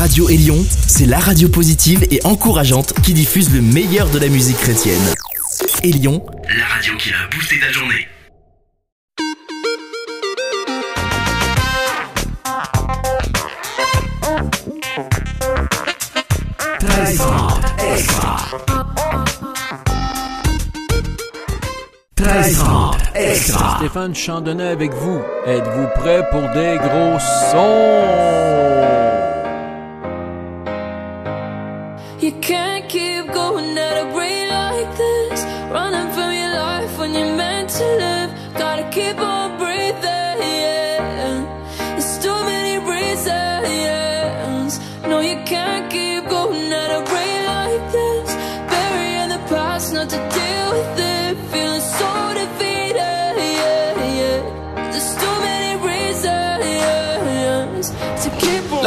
Radio Élion, c'est la radio positive et encourageante qui diffuse le meilleur de la musique chrétienne. Élion, la radio qui a boosté ta journée. extra. extra. Stéphane Chandonnet avec vous. Êtes-vous prêt pour des gros sons?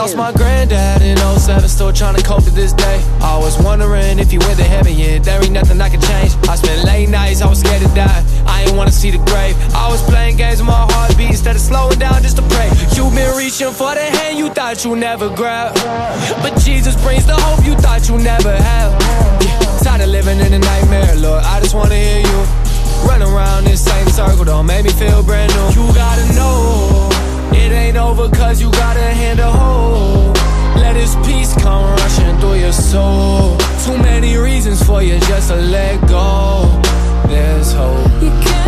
Lost my granddad in 07, still trying to cope to this day. I was wondering if he went to heaven yet. There ain't nothing I can change. I spent late nights, I was scared to die. I ain't wanna see the grave. I was playing games with my heartbeat instead of slowing down just to pray. You've been reaching for the hand you thought you never grab. But Jesus brings the hope you thought you never have. Yeah, tired of living in a nightmare, Lord. I just wanna hear you. Run around this same circle, don't make me feel brand new. You gotta know ain't over cause you got a hand to hold. Let his peace come rushing through your soul. Too many reasons for you just to let go. There's hope.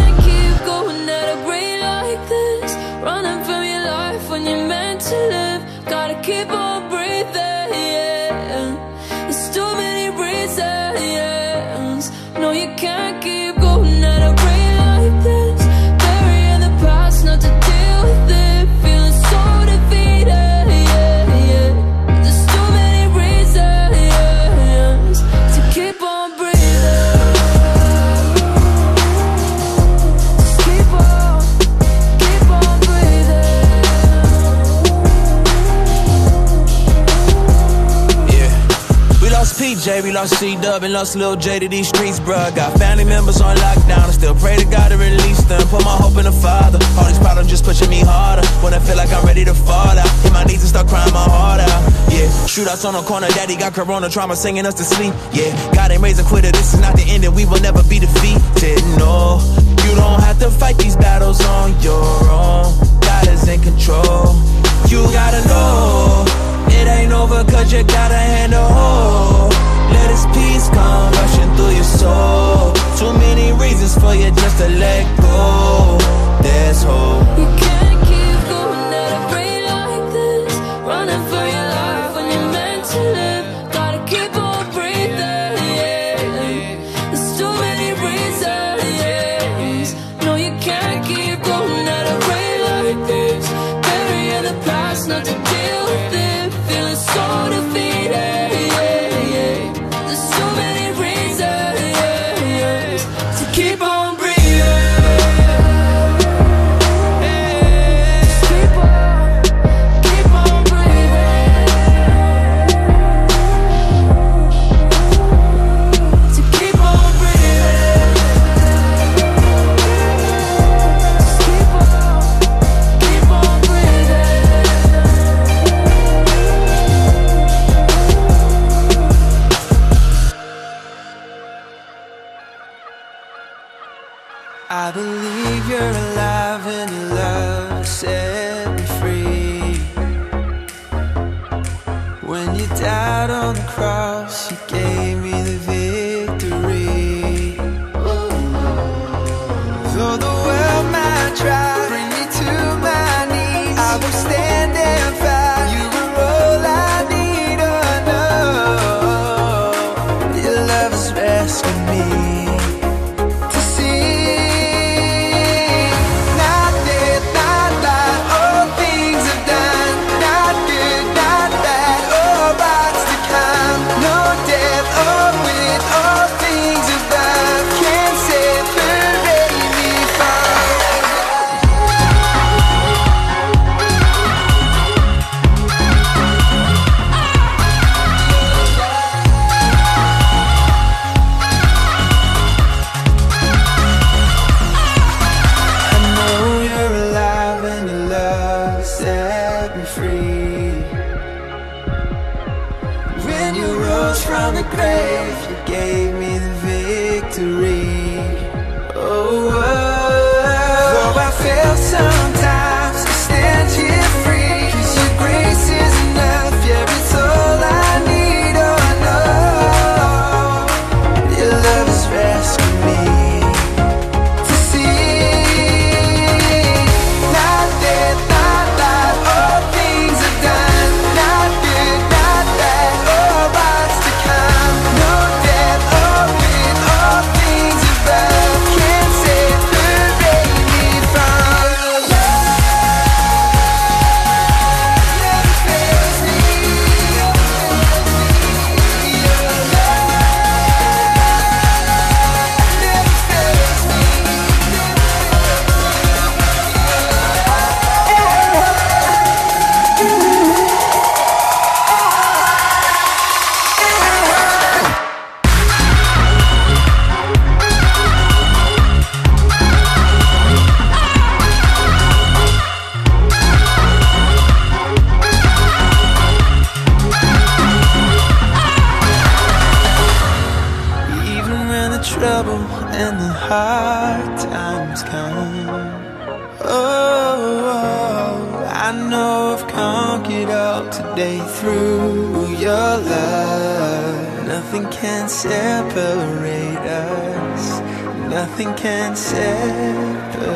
PJ, we lost C Dub, and lost Lil J to these streets, bruh. Got family members on lockdown, I still pray to God to release them. Put my hope in the Father. All these problems just pushing me harder. When I feel like I'm ready to fall out, hit my knees and start crying my heart out. Yeah, shootouts on the corner, daddy got corona trauma singing us to sleep. Yeah, God ain't raising quitter, this is not the end, and we will never be defeated. No, you don't have to fight these battles on your own. God is in control. You gotta know. It ain't over cause you got a hand to hold. Let his peace come rushing through your soul. Too many reasons for you just to let go. There's hope. can separate us. Nothing can separate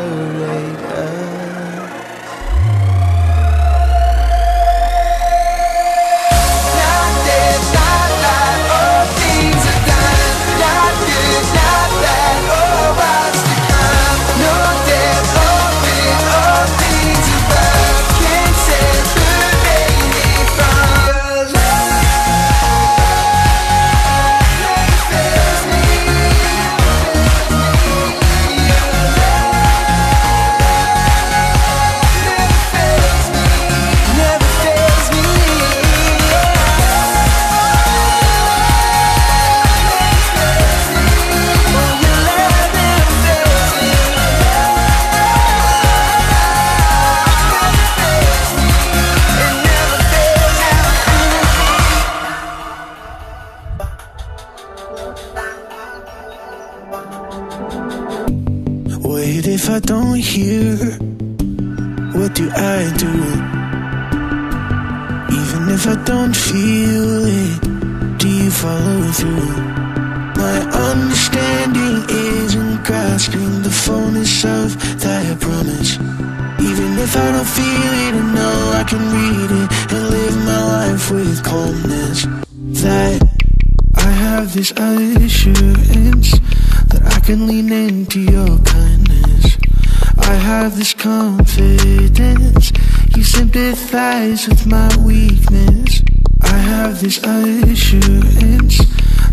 Sympathize with my weakness. I have this assurance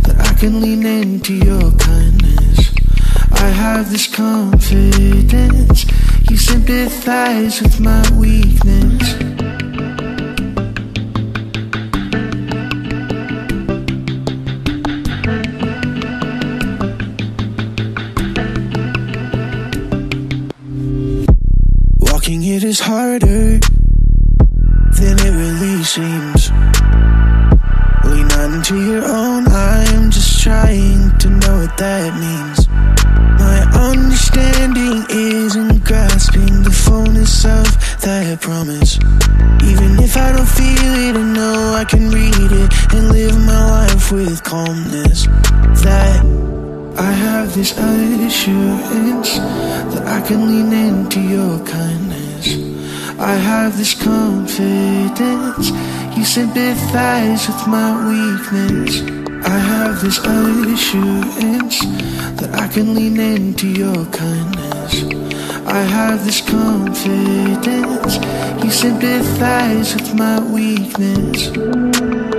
that I can lean into your kindness. I have this confidence. You sympathize with my weakness. can lean into your kindness. I have this confidence. You sympathize with my weakness. I have this assurance that I can lean into your kindness. I have this confidence. You sympathize with my weakness.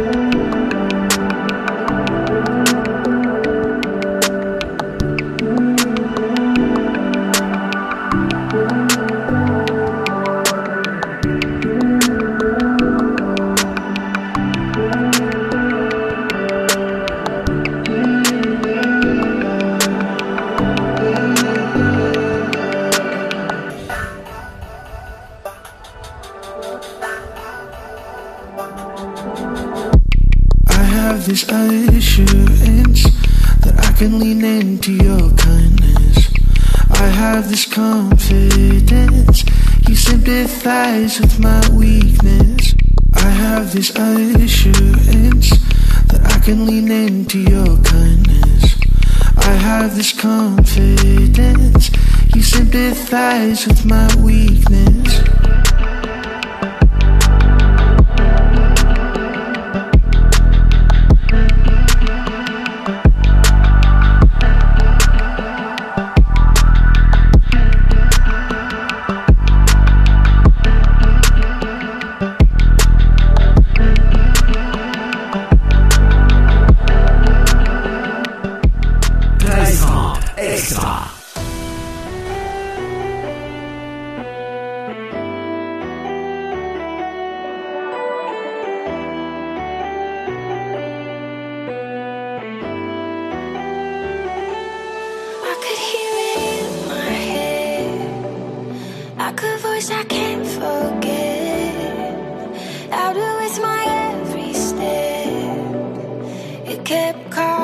Can lean into your kindness. I have this confidence. You sympathize with my weakness. I'm no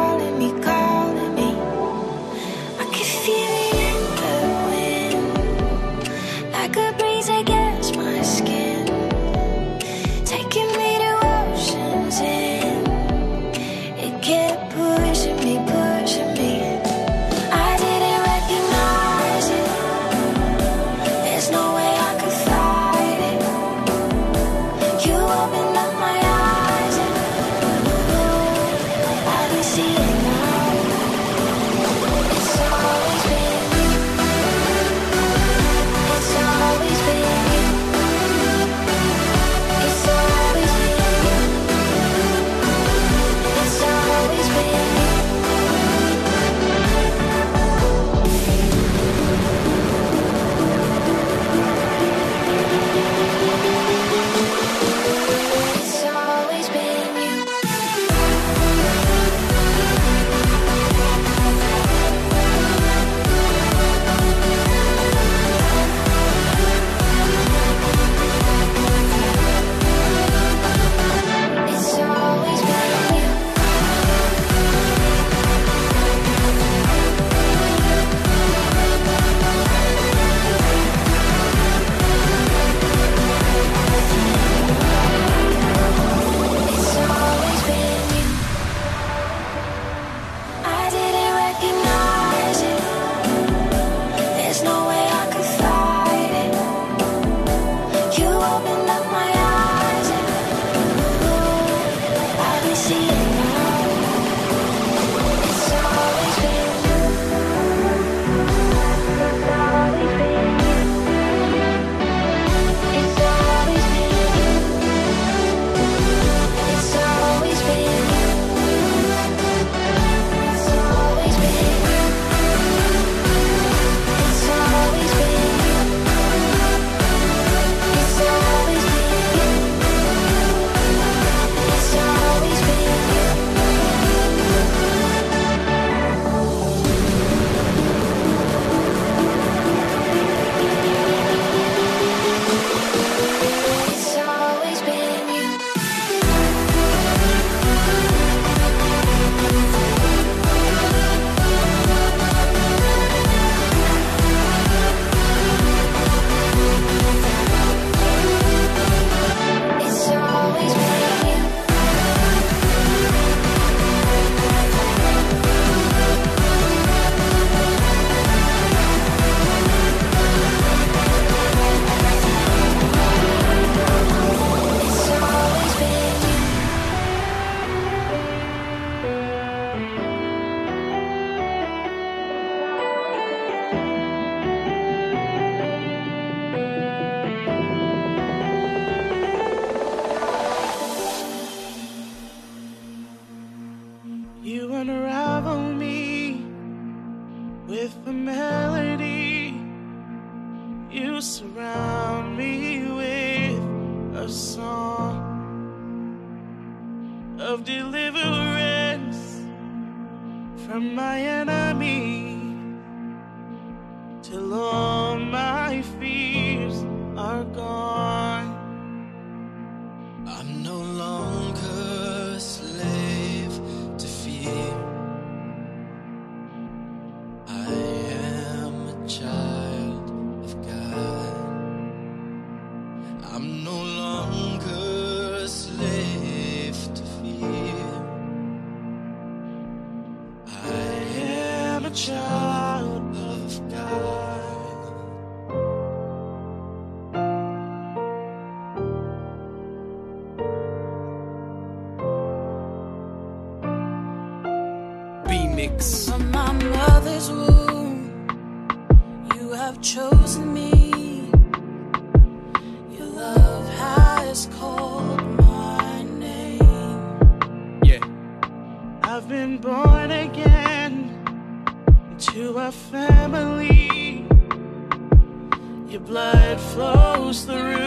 mix. From my mother's womb, you have chosen me. Your love has called my name. Yeah. I've been born again into a family. Your blood flows through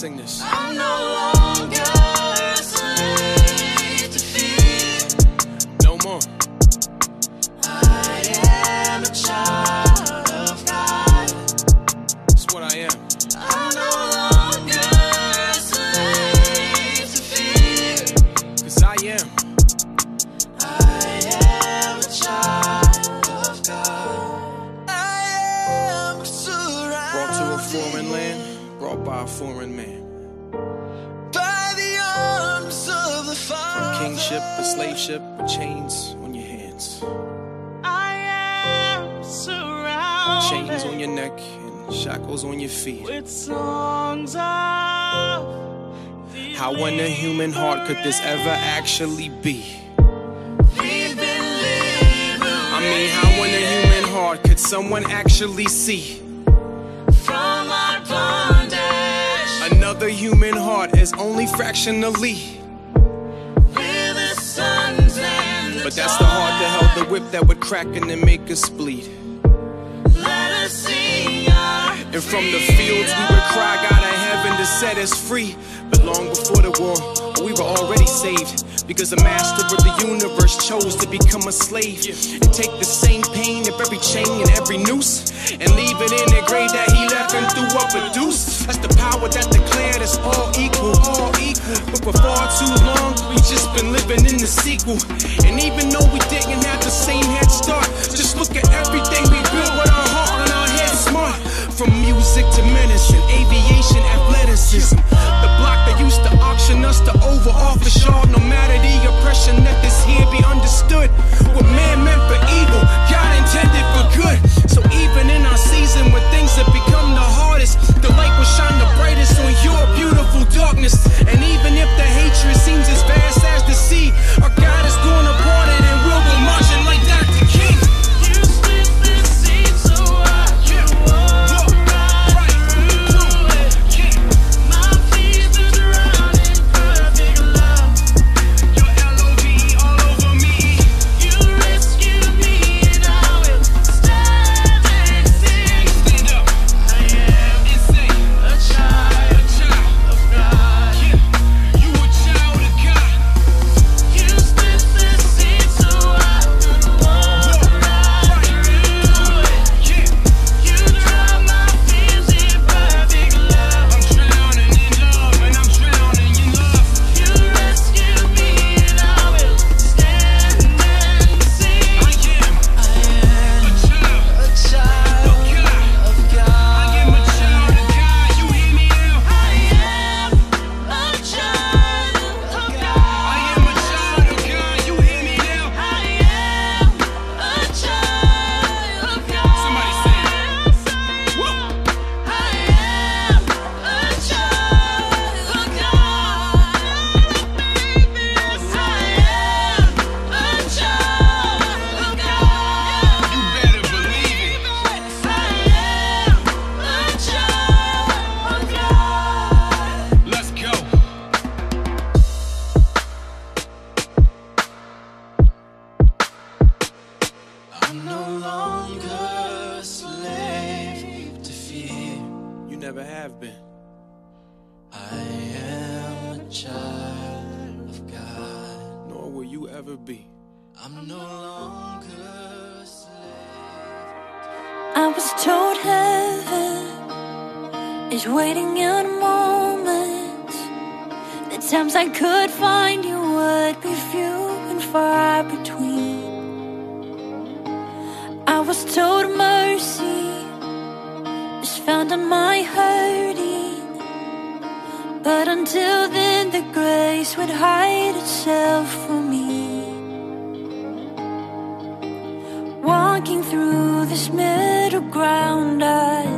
sing this. Slave ship, with chains on your hands. I am surrounded Chains on your neck and shackles on your feet. with songs of How in a human heart could this ever actually be? We've been living I mean, how in a human heart could someone actually see? from our bondage. Another human heart is only fractionally. But that's the heart that held the whip that would crack and then make us bleed. Let us our And from the fields we would cry God of heaven to set us free. But long before the war, we were already saved. Because the master of the universe chose to become a slave. And take the same pain of every chain and every noose. And leave it in the grave that he left and threw up a deuce. That's the power that declared us all equal, all equal. But for far too long, we just been living in the sequel. And even though we didn't have the same head start, just look at everything we built with our heart and our head smart. From music to medicine, aviation, athleticism. The block that used to auction us to over office y'all. No matter the oppression, let this here be understood. What man meant for waiting in a moment, The times I could find you would be few and far between. I was told mercy is found in my hurting. But until then, the grace would hide itself from me. Walking through this middle ground, I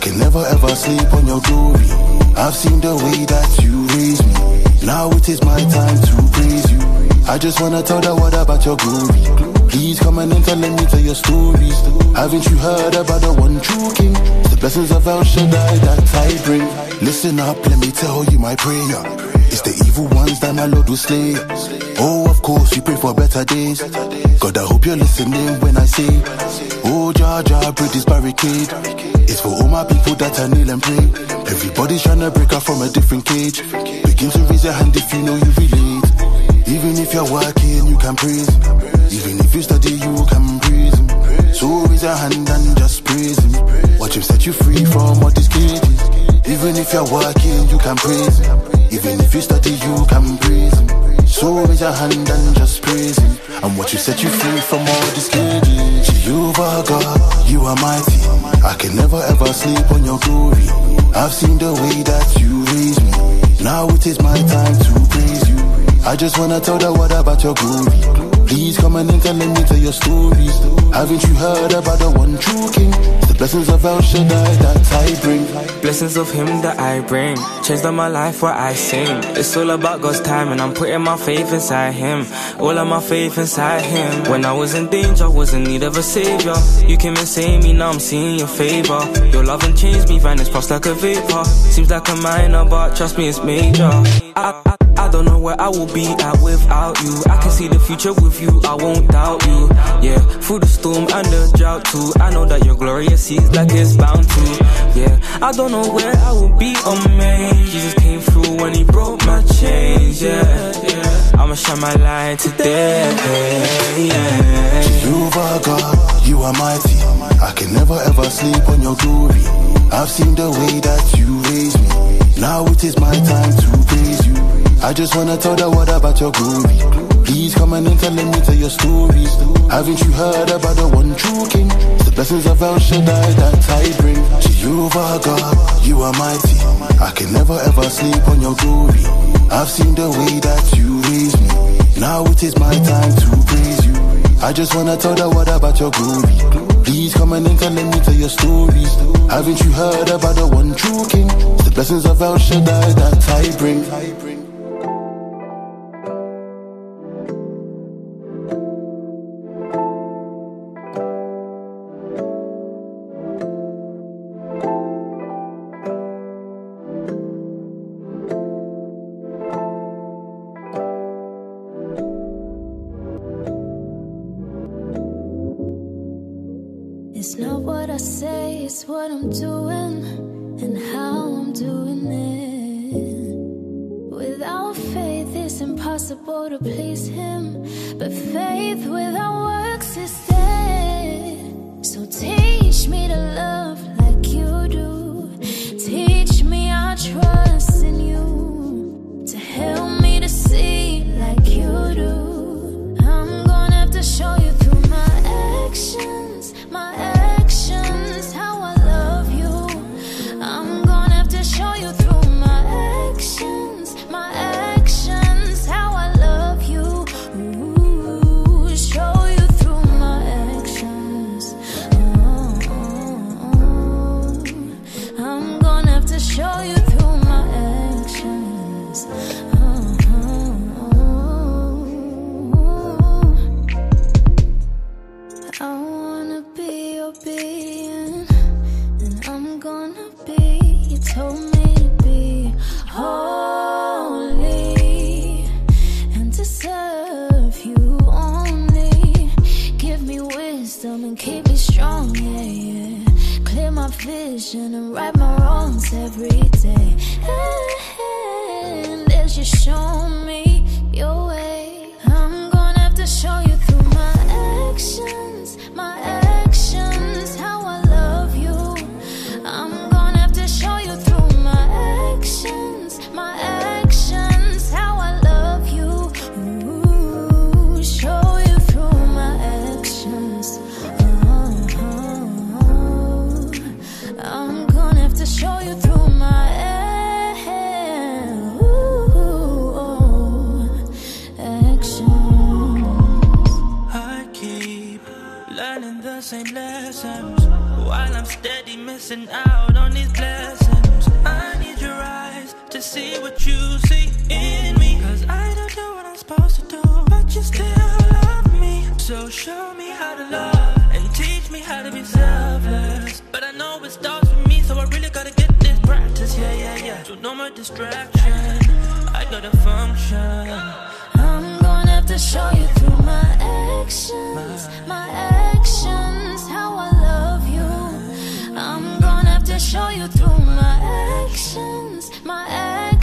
can never ever sleep on your glory. I've seen the way that you raise me. Now it is my time to praise you. I just wanna tell the world about your glory. Please come and enter, let me tell your stories. Haven't you heard about the one true king? The blessings of El Shaddai that I bring. Listen up, let me tell you my prayer. It's the evil ones that my Lord will slay. Oh, of course, we pray for better days. God, I hope you're listening when I say, Oh, Jah Jah, break this barricade. It's for all my people that I kneel and pray. Everybody's trying to break out from a different cage. Begin to raise your hand if you know you relate. Even if you're working, you can praise. Even if you study, you can praise. So raise your hand and just praise him. Watch him set you free from all these cages. Even if you're working, you can praise. Even if you study, you can praise him. So raise your hand and just praise him. And watch you set you free from all these cages. Jehovah God, you are mighty. I can never ever sleep on your glory. I've seen the way that you raise me. Now it is my time to praise you. I just wanna tell the world about your glory. Please come and let me tell your stories. Haven't you heard about the one true king? Blessings of El Shaddai that I bring. Blessings of him that I bring. Changed up my life where I sing. It's all about God's time and I'm putting my faith inside him. All of my faith inside him. When I was in danger, I was in need of a savior. You came and saved me, now I'm seeing your favor. Your love and changed me, vanished past like a vapor. Seems like a minor, but trust me, it's major. I don't know where I will be at without you. I can see the future with you, I won't doubt you. Yeah, through the storm and the drought too. I know that your glorious sees like it's bound to. Yeah, I don't know where I will be on May. Jesus came through when he broke my chains. Yeah, yeah. I'ma shine my light today. Yeah. Jehovah God, you are mighty. I can never ever sleep on your glory. I've seen the way that you raise me. Now it is my time to praise you. I just wanna tell the world about your glory. Please come and enter, let me tell your stories. Haven't you heard about the one true king? The blessings of El Shaddai that I bring. To Jehovah God, you are mighty. I can never ever sleep on your glory. I've seen the way that you raise me. Now it is my time to praise you. I just wanna tell the world about your glory. Please come and let me tell your stories. Haven't you heard about the one true king? The blessings of El Shaddai that I bring. It's impossible to please Him, but faith without works is dead. So teach me to love to serve you only. Give me wisdom and keep me strong, yeah, yeah. Clear my vision and right my wrongs every day. And as you show me your way, I'm gonna have to show you through my actions, my actions, Same lessons while I'm steady missing out on these blessings. I need your eyes to see what you see in me. Cause I don't know what I'm supposed to do, but you still love me. So show me how to love and teach me how to be selfless. But I know it starts with me, so I really gotta get this practice. Yeah, yeah, yeah. So no more distraction. I gotta function. To show you through my actions, my actions, how I love you. I'm gonna have to show you through my actions, my actions,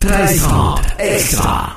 13 extra.